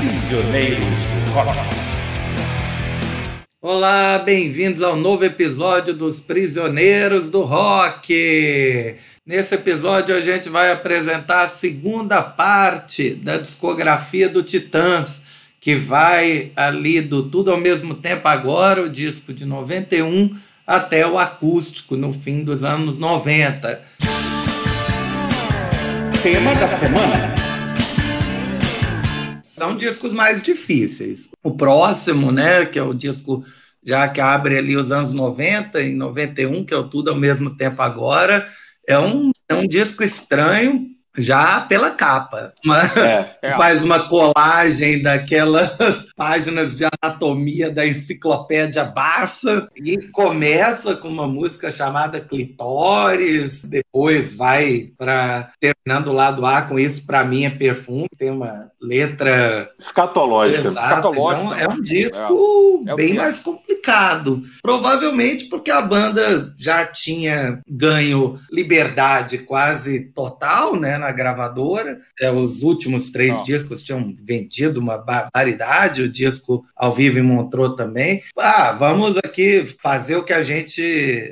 Prisioneiros do Rock. Olá, bem-vindos ao novo episódio dos Prisioneiros do Rock. Nesse episódio a gente vai apresentar a segunda parte da discografia do Titãs, que vai ali do Tudo ao mesmo tempo agora, o disco de 91, até o acústico no fim dos anos 90. Tema da semana. São discos mais difíceis. O próximo, né, que é o disco já que abre ali os anos 90 e 91, que é o Tudo ao mesmo tempo agora, é um, é um disco estranho já pela capa. Uma, é, é. Faz uma colagem daquelas páginas de anatomia da enciclopédia Barça e começa com uma música chamada Clitóris, depois vai para terminando o lado A com isso para mim é perfume, tem uma letra escatológica. Então, é um disco é. é bem mais complicado. Provavelmente porque a banda já tinha ganho liberdade quase total, né, na gravadora. É, os últimos três discos tinham vendido uma barbaridade, o disco ao vivo em Montreux também. Ah, vamos aqui fazer o que a gente,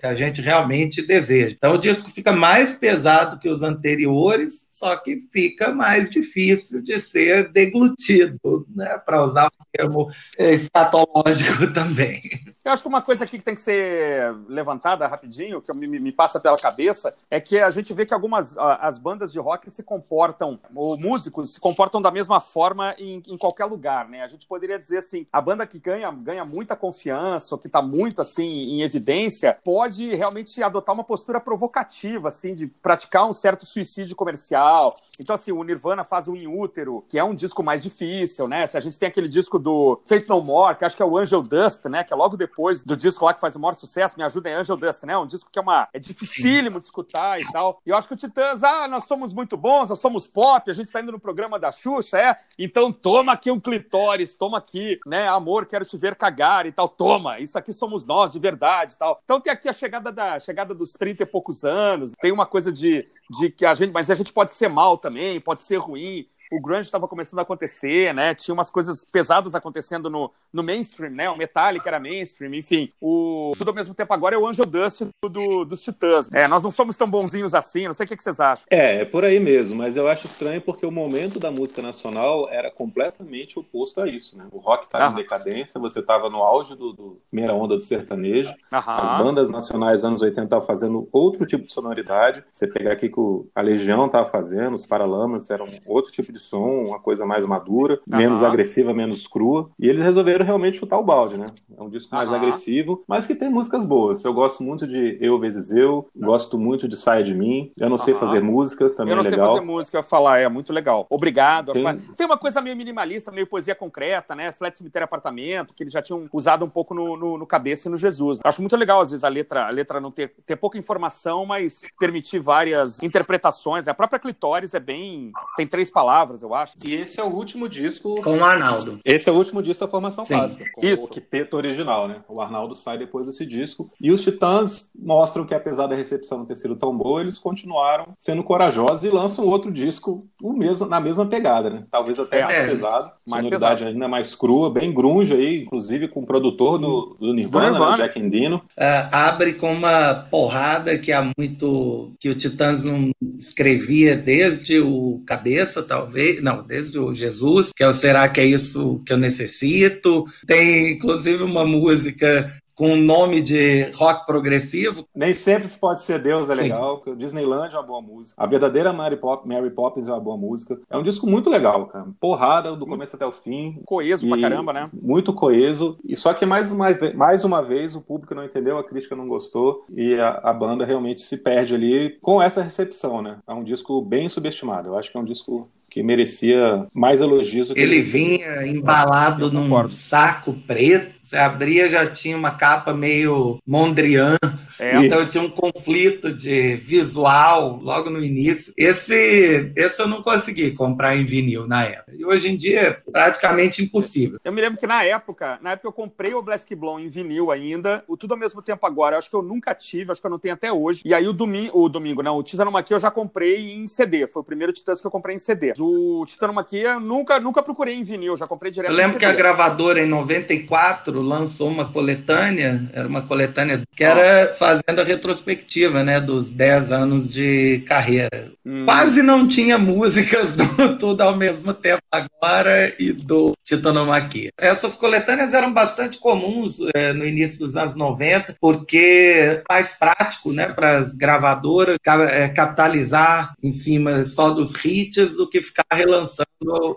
que a gente realmente deseja. Então o disco fica mais pesado que os anteriores, só que fica mais difícil de ser deglutido, né, para usar o termo escatológico também. Eu acho que uma coisa aqui que tem que ser levantada rapidinho, que me, me passa pela cabeça, é que a gente vê que algumas as bandas de rock se comportam, ou músicos se comportam da mesma forma em, em qualquer lugar, né? A gente poderia dizer assim, a banda que ganha, ganha muita confiança, ou que está muito assim em evidência, pode realmente adotar uma postura provocativa, assim, de praticar um certo suicídio comercial. Então, assim, o Nirvana faz o In Útero, que é um disco mais difícil, né? Se a gente tem aquele disco do Fate No More, que acho que é o Angel Dust, né? Que é logo depois depois do disco lá que faz o maior sucesso, Me Ajuda em Angel Dust, né? Um disco que é uma é dificílimo de escutar e tal. E eu acho que o Titãs, ah, nós somos muito bons, nós somos pop, a gente saindo no programa da Xuxa, é? Então toma aqui um clitóris, toma aqui, né? Amor, quero te ver cagar e tal. Toma, isso aqui somos nós de verdade e tal. Então tem aqui a chegada da chegada dos 30 e poucos anos, tem uma coisa de, de que a gente, mas a gente pode ser mal também, pode ser ruim o grunge estava começando a acontecer, né? Tinha umas coisas pesadas acontecendo no, no mainstream, né? O Metallica era mainstream, enfim. O tudo ao mesmo tempo agora é o Angel Dust do, dos Titãs. É, nós não somos tão bonzinhos assim, não sei o que, que vocês acham. É, é por aí mesmo, mas eu acho estranho porque o momento da música nacional era completamente oposto a isso, né? O rock estava em decadência, você estava no auge do, do, primeira onda do sertanejo, Aham. as bandas nacionais anos 80 estavam fazendo outro tipo de sonoridade. Você pegar aqui que a Legião estava fazendo, os Paralamas eram outro tipo de som, uma coisa mais madura, uhum. menos agressiva, menos crua. E eles resolveram realmente chutar o balde, né? É um disco mais uhum. agressivo, mas que tem músicas boas. Eu gosto muito de Eu vezes Eu, gosto muito de Saia de Mim. Eu não sei fazer música, também é legal. Eu não sei fazer música, falar, é muito legal. Obrigado. Tem... tem... uma coisa meio minimalista, meio poesia concreta, né? Flat Cemitério Apartamento, que eles já tinham usado um pouco no, no, no Cabeça e no Jesus. Acho muito legal, às vezes, a letra, a letra não ter, ter pouca informação, mas permitir várias interpretações. Né? A própria Clitóris é bem. tem três palavras palavras, eu acho. E esse é o último disco. Com o Arnaldo. Esse é o último disco da formação Sim. clássica. Com Isso. O quinteto original, né? O Arnaldo sai depois desse disco. E os Titãs mostram que, apesar da recepção não ter sido tão boa, eles continuaram sendo corajosos e lançam outro disco o mesmo, na mesma pegada, né? Talvez até é, mais é, pesado. Mais sonoridade pesado. ainda mais crua, bem grunge aí, inclusive com o produtor do, do Nirvana, do Nirvana. Né? Jack Endino. Uh, abre com uma porrada que há muito. que o Titãs não escrevia desde o Cabeça, talvez não, desde o Jesus, que é o Será que é isso que eu necessito? Tem inclusive uma música com o nome de rock progressivo. Nem sempre se pode ser Deus, é Sim. legal. Disneyland é uma boa música. A verdadeira Mary, Pop, Mary Poppins é uma boa música. É um disco muito legal, cara. Porrada do começo até o fim. Coeso pra caramba, né? Muito coeso. E só que mais uma, mais uma vez o público não entendeu, a crítica não gostou e a, a banda realmente se perde ali com essa recepção, né? É um disco bem subestimado. Eu acho que é um disco que merecia mais elogios. ele vinha embalado num saco preto, você abria já tinha uma capa meio Mondrian. É, então tinha um conflito de visual logo no início. Esse, esse eu não consegui comprar em vinil na época. E hoje em dia é praticamente impossível. Eu me lembro que na época, na época eu comprei o Black Blonde em vinil ainda, o tudo ao mesmo tempo agora. Eu acho que eu nunca tive, acho que eu não tenho até hoje. E aí o domingo, o domingo, não, o Titanomachia eu já comprei em CD. Foi o primeiro Titãs que eu comprei em CD. O Titanomachia nunca, nunca procurei em vinil, já comprei direto. Eu lembro que a gravadora em 94 lançou uma coletânea, era uma coletânea que era fazendo a retrospectiva, né, dos 10 anos de carreira. Hum. Quase não tinha músicas do Tudo ao mesmo tempo agora e do Titanomaquia. Essas coletâneas eram bastante comuns é, no início dos anos 90, porque mais prático, né, para as gravadoras é, capitalizar em cima só dos hits do que ficar relançando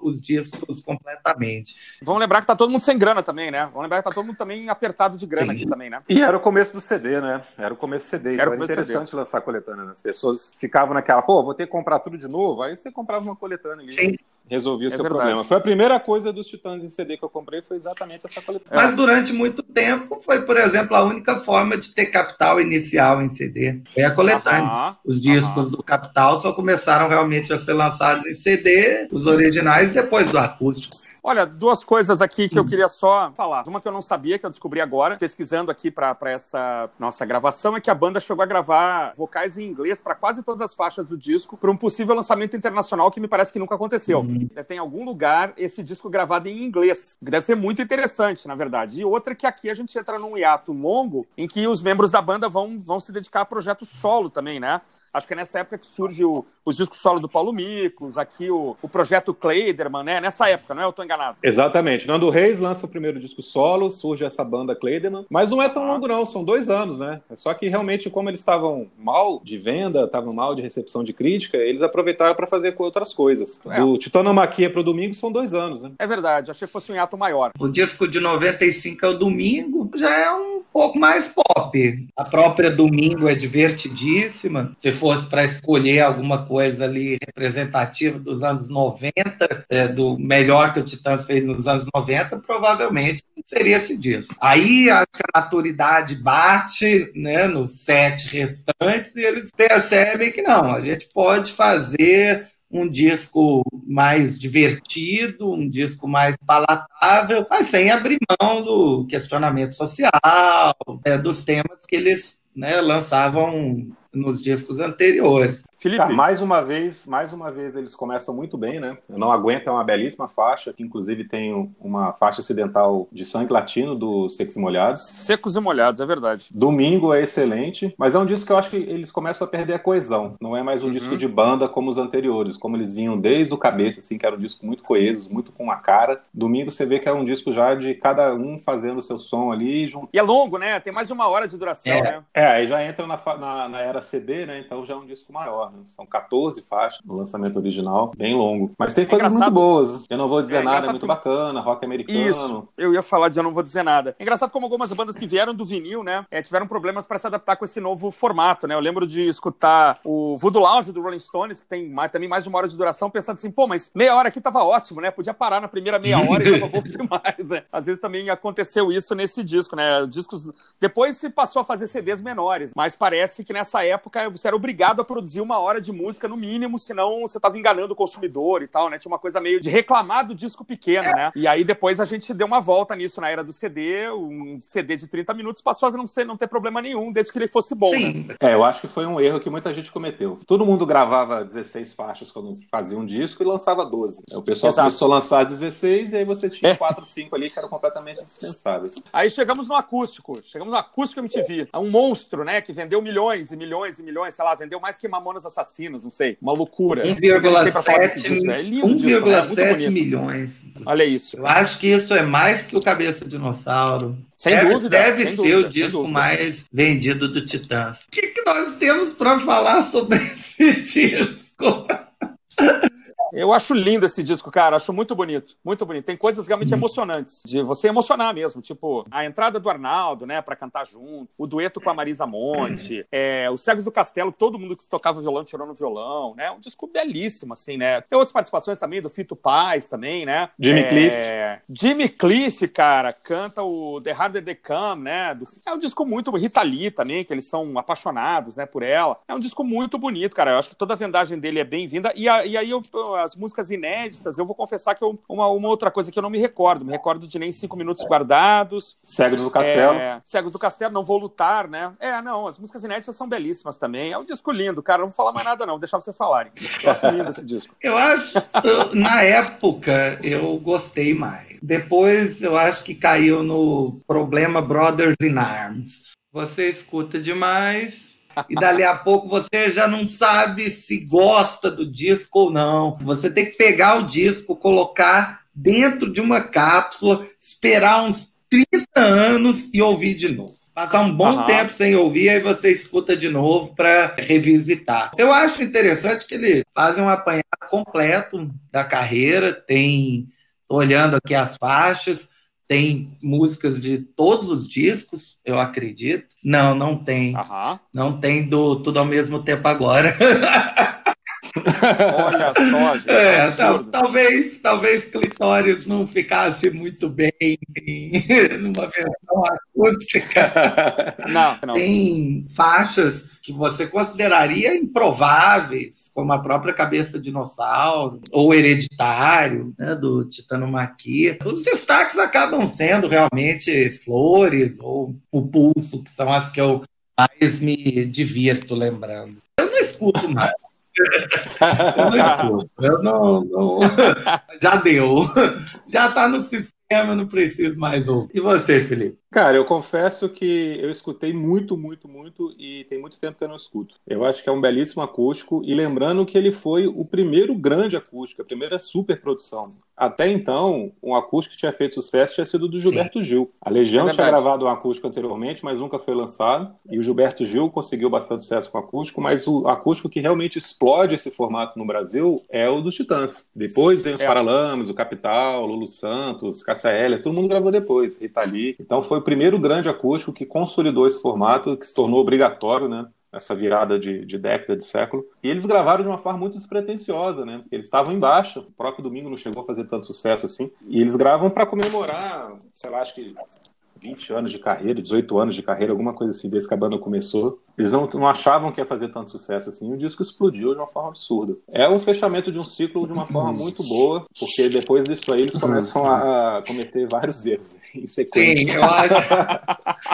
os discos completamente. Vamos lembrar que tá todo mundo sem grana também, né? Vamos lembrar que tá todo mundo também apertado de grana Sim. aqui também, né? E era o começo do CD, né? Era o começo do CD. Era, então era interessante CD. lançar coletânea. Né? As pessoas ficavam naquela, pô, vou ter que comprar tudo de novo. Aí você comprava uma coletânea ali. Sim resolvia o é seu verdade. problema. Foi a primeira coisa dos Titãs em CD que eu comprei, foi exatamente essa coletânea. Mas durante muito tempo foi, por exemplo, a única forma de ter capital inicial em CD. É a coletânea. Os discos do Capital só começaram realmente a ser lançados em CD, os originais, depois do acústico. Olha, duas coisas aqui que eu queria só falar. Uma que eu não sabia, que eu descobri agora, pesquisando aqui para essa nossa gravação, é que a banda chegou a gravar vocais em inglês para quase todas as faixas do disco, para um possível lançamento internacional que me parece que nunca aconteceu. Uhum. Deve ter em algum lugar esse disco gravado em inglês, que deve ser muito interessante, na verdade. E outra que aqui a gente entra num hiato longo em que os membros da banda vão, vão se dedicar a projetos solo também, né? Acho que é nessa época que surge o, os discos solo do Paulo Micos, aqui o, o projeto Kleiderman, né? Nessa época, não é? Eu tô enganado. Exatamente. Nando Reis lança o primeiro disco solo, surge essa banda Kleiderman, mas não é tão longo não, são dois anos, né? É só que realmente, como eles estavam mal de venda, estavam mal de recepção de crítica, eles aproveitaram para fazer com outras coisas. É. Do Titanomaquia pro Domingo são dois anos, né? É verdade, achei que fosse um hiato maior. O disco de 95 é o Domingo, já é um pouco mais pop. A própria Domingo é divertidíssima. Se fosse para escolher alguma coisa ali representativa dos anos 90, é, do melhor que o Titãs fez nos anos 90, provavelmente seria esse disco. Aí acho que a maturidade bate né, nos sete restantes e eles percebem que não, a gente pode fazer um disco mais divertido, um disco mais palatável, mas sem abrir mão do questionamento social, é, dos temas que eles né, lançavam nos discos anteriores. Felipe, ah, mais uma vez, mais uma vez eles começam muito bem, né? Eu não aguento é uma belíssima faixa, que inclusive tem uma faixa acidental de sangue latino do Secos e Molhados. Secos e Molhados, é verdade. Domingo é excelente, mas é um disco que eu acho que eles começam a perder a coesão. Não é mais um uhum. disco de banda como os anteriores, como eles vinham desde o cabeça, assim, que era um disco muito coeso, muito com a cara. Domingo você vê que é um disco já de cada um fazendo o seu som ali. Junto. E é longo, né? Tem mais de uma hora de duração, é. né? É, aí já entra na, na, na era CD, né? Então já é um disco maior. Né? São 14 faixas no lançamento original, bem longo. Mas tem é coisas engraçado. muito boas. Eu não vou dizer é nada, é muito bacana, rock americano. Isso, eu ia falar de Eu Não Vou Dizer Nada. É engraçado como algumas bandas que vieram do vinil, né, é, tiveram problemas para se adaptar com esse novo formato, né? Eu lembro de escutar o Voodoo Lounge do Rolling Stones, que tem mais, também mais de uma hora de duração, pensando assim, pô, mas meia hora aqui tava ótimo, né? Podia parar na primeira meia hora e tava bom demais, né? Às vezes também aconteceu isso nesse disco, né? Discos... Depois se passou a fazer CDs menores, mas parece que nessa época você era obrigado a produzir uma hora de música no mínimo, senão você estava enganando o consumidor e tal, né? Tinha uma coisa meio de reclamar do disco pequeno, né? E aí depois a gente deu uma volta nisso na era do CD, um CD de 30 minutos passou a não, ser, não ter problema nenhum, desde que ele fosse bom, Sim. né? É, eu acho que foi um erro que muita gente cometeu. Todo mundo gravava 16 faixas quando fazia um disco e lançava 12. O pessoal Exato. começou a lançar 16 e aí você tinha é. 4, 5 ali que eram completamente dispensáveis. Aí chegamos no acústico, chegamos no acústico MTV, um monstro, né, que vendeu milhões e milhões e milhões, sei lá, vendeu mais que Mamonas Assassinos, não sei. Uma loucura. 1,7 é milhões. Olha isso. Eu acho que isso é mais que o Cabeça Dinossauro. Sem deve, dúvida. Deve ser dúvida, o disco mais vendido do Titãs. O que, que nós temos para falar sobre esse disco? Eu acho lindo esse disco, cara. Acho muito bonito. Muito bonito. Tem coisas realmente hum. emocionantes. De você emocionar mesmo. Tipo, a entrada do Arnaldo, né, pra cantar junto. O dueto com a Marisa Monte. É, os Cegos do Castelo, todo mundo que tocava violão tirando violão, né? Um disco belíssimo, assim, né? Tem outras participações também do Fito Paz também, né? Jimmy é, Cliff. Jimmy Cliff, cara, canta o The Harder They Come, né? Do... É um disco muito. Rita Lee também, que eles são apaixonados, né, por ela. É um disco muito bonito, cara. Eu acho que toda a vendagem dele é bem-vinda. E, e aí, eu, as músicas inéditas, eu vou confessar que eu, uma, uma outra coisa que eu não me recordo. Me recordo de nem cinco minutos guardados. Cegos do Castelo. É, Cegos do Castelo, Não Vou Lutar, né? É, não, as músicas inéditas são belíssimas também. É um disco lindo, cara. Não vou falar mais nada, não. Vou deixar vocês falarem. Eu acho lindo esse disco. Eu acho, na época, eu gostei mais. Depois, eu acho que caiu no problema Brothers in Arms. Você escuta demais, e dali a pouco você já não sabe se gosta do disco ou não. Você tem que pegar o disco, colocar dentro de uma cápsula, esperar uns 30 anos e ouvir de novo. Passar um bom uhum. tempo sem ouvir, aí você escuta de novo para revisitar. Eu acho interessante que ele faz um apanhado completo da carreira, tem olhando aqui as faixas, tem músicas de todos os discos, eu acredito. Não, não tem. Uhum. Não tem do Tudo ao mesmo tempo agora. Olha só, gente. É, tal, talvez, talvez Clitórios não ficasse muito bem em, numa versão acústica. Não, não. Tem faixas que você consideraria improváveis, como a própria Cabeça Dinossauro, ou Hereditário, né, do Titano Maqui. Os destaques acabam sendo realmente Flores ou O Pulso, que são as que eu mais me divirto lembrando. Eu não escuto mais eu não escuto. Eu não, não... Já deu. Já está no sistema, não preciso mais ouvir. E você, Felipe? Cara, eu confesso que eu escutei muito, muito, muito e tem muito tempo que eu não escuto. Eu acho que é um belíssimo acústico e lembrando que ele foi o primeiro grande acústico, a primeira super produção. Até então, um acústico que tinha feito sucesso tinha sido do Gilberto Sim. Gil. A Legião é tinha gravado um acústico anteriormente, mas nunca foi lançado. E o Gilberto Gil conseguiu bastante sucesso com o acústico, mas o acústico que realmente explode esse formato no Brasil é o dos Titãs. Depois vem os é. Paralamas, o Capital, Lulu Santos, Cassia Heller, todo mundo gravou depois, Rita Lee. Então foi primeiro grande acústico que consolidou esse formato, que se tornou obrigatório, né? essa virada de, de, década, de século. E eles gravaram de uma forma muito despretensiosa, né? Eles estavam embaixo, o próprio Domingo não chegou a fazer tanto sucesso assim. E eles gravam para comemorar, sei lá, acho que 20 anos de carreira, 18 anos de carreira, alguma coisa assim, desde que a banda começou. Eles não, não achavam que ia fazer tanto sucesso assim. O disco explodiu de uma forma absurda. É um fechamento de um ciclo de uma forma muito boa, porque depois disso aí eles começam a, a cometer vários erros em sequência. Sim, eu acho,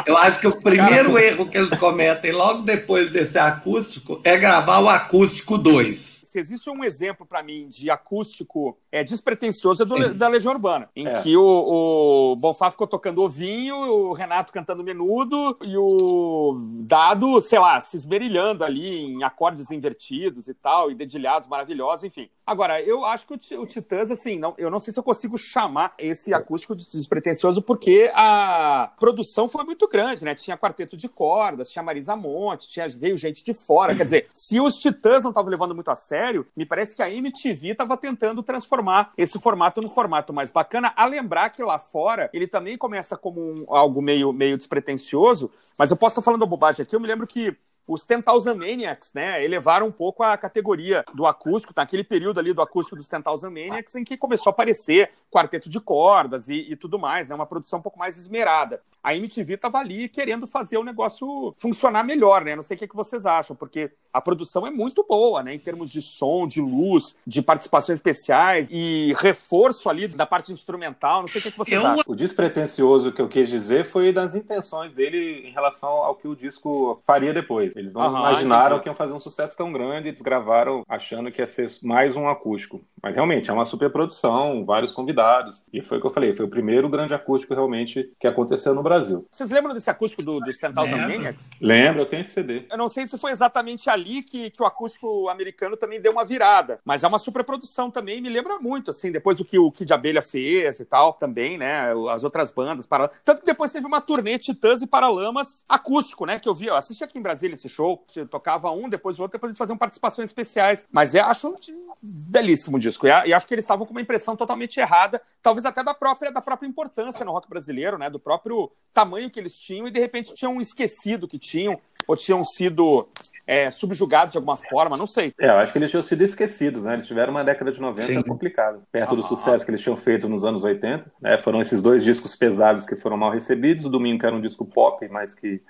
eu acho que o primeiro Cara, erro que eles cometem logo depois desse acústico é gravar o acústico 2 se existe um exemplo para mim de acústico é, despretensioso, é do, da Legião Urbana, em é. que o, o Bonfá ficou tocando ovinho, o Renato cantando menudo e o Dado, sei lá, se esmerilhando ali em acordes invertidos e tal, e dedilhados maravilhosos, enfim. Agora, eu acho que o, Titãs, assim, não, eu não sei se eu consigo chamar esse acústico de despretensioso, porque a produção foi muito grande, né? Tinha quarteto de cordas, tinha Marisa Monte, tinha, veio gente de fora. Quer dizer, se os Titãs não estavam levando muito a sério, me parece que a MTV estava tentando transformar esse formato num formato mais bacana. A lembrar que lá fora ele também começa como um, algo meio, meio despretensioso, mas eu posso estar falando bobagem aqui. Eu me lembro que os 10,000 Maniacs, né, elevaram um pouco a categoria do acústico, naquele período ali do acústico dos 10,000 Maniacs, em que começou a aparecer quarteto de cordas e, e, tudo mais, né, uma produção um pouco mais esmerada. A MTV estava ali querendo fazer o negócio funcionar melhor, né, não sei o que, é que vocês acham, porque a produção é muito boa, né, em termos de som, de luz, de participações especiais e reforço ali da parte instrumental, não sei o que, é que vocês eu... acham. O despretensioso que eu quis dizer foi das intenções dele em relação ao que o disco faria depois. Eles não imaginaram entendi. que iam fazer um sucesso tão grande, eles gravaram achando que ia ser mais um acústico. Mas realmente é uma super produção, vários convidados. E foi o que eu falei, foi o primeiro grande acústico realmente que aconteceu no Brasil. Vocês lembram desse acústico do, dos 10,000 Maniacs? Lembro, eu tenho esse CD. Eu não sei se foi exatamente ali que, que o acústico americano também deu uma virada, mas é uma super produção também, me lembra muito, assim, depois o que o Kid Abelha fez e tal, também, né, as outras bandas, para... tanto que depois teve uma turnê Titãs e Paralamas acústico, né, que eu vi, eu assisti aqui em Brasília esse show, tocava um, depois o outro, depois eles faziam participações especiais. Mas é, acho belíssimo disco. E acho que eles estavam com uma impressão totalmente errada, talvez até da própria, da própria importância no rock brasileiro, né? Do próprio tamanho que eles tinham e de repente tinham esquecido que tinham, ou tinham sido é, subjugados de alguma forma, não sei. É, eu acho que eles tinham sido esquecidos, né? Eles tiveram uma década de 90 Sim. complicada, perto ah, do sucesso que eles tinham feito nos anos 80. Né? Foram esses dois discos pesados que foram mal recebidos. O Domingo, que era um disco pop, mas que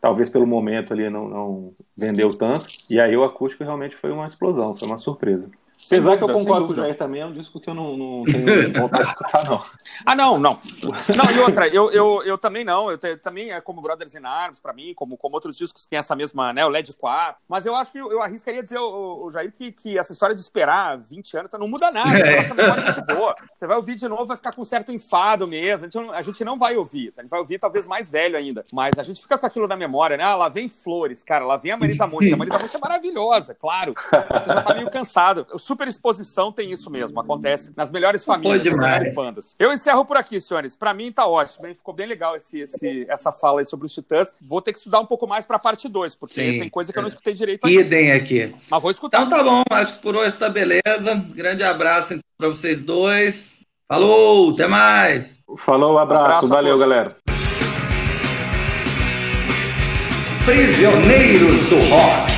talvez pelo momento ali não, não vendeu tanto. E aí o acústico realmente foi uma explosão, foi uma surpresa. Apesar que eu concordo com o Jair também, é um disco que eu não, não tenho vontade de escutar, não. Ah, não, não. Não, e outra, eu, eu, eu também não. Eu te, também é como Brothers in Arms, pra mim, como, como outros discos que tem essa mesma, né, o LED 4. Mas eu acho que eu, eu arriscaria dizer, o, o Jair, que, que essa história de esperar 20 anos não muda nada. É. Nossa memória é muito boa. Você vai ouvir de novo, vai ficar com um certo enfado mesmo. A gente, a gente não vai ouvir. A gente vai ouvir talvez mais velho ainda. Mas a gente fica com aquilo na memória, né? Ah, lá vem Flores, cara, lá vem a Marisa Monte. A Marisa Monte é maravilhosa, claro. Você já tá meio cansado. Super exposição tem isso mesmo, acontece nas melhores famílias, nas melhores bandas. Eu encerro por aqui, senhores. Para mim tá ótimo, hein? ficou bem legal esse, esse, essa fala aí sobre os Titãs. Vou ter que estudar um pouco mais para a parte 2, porque Sim. tem coisa que eu não escutei direito aqui. Idem aqui. Mas vou escutar. Então tá bom, acho que por hoje tá beleza. Grande abraço então, para vocês dois. Falou, até mais. Falou, abraço, abraço valeu, galera. Prisioneiros do Rock.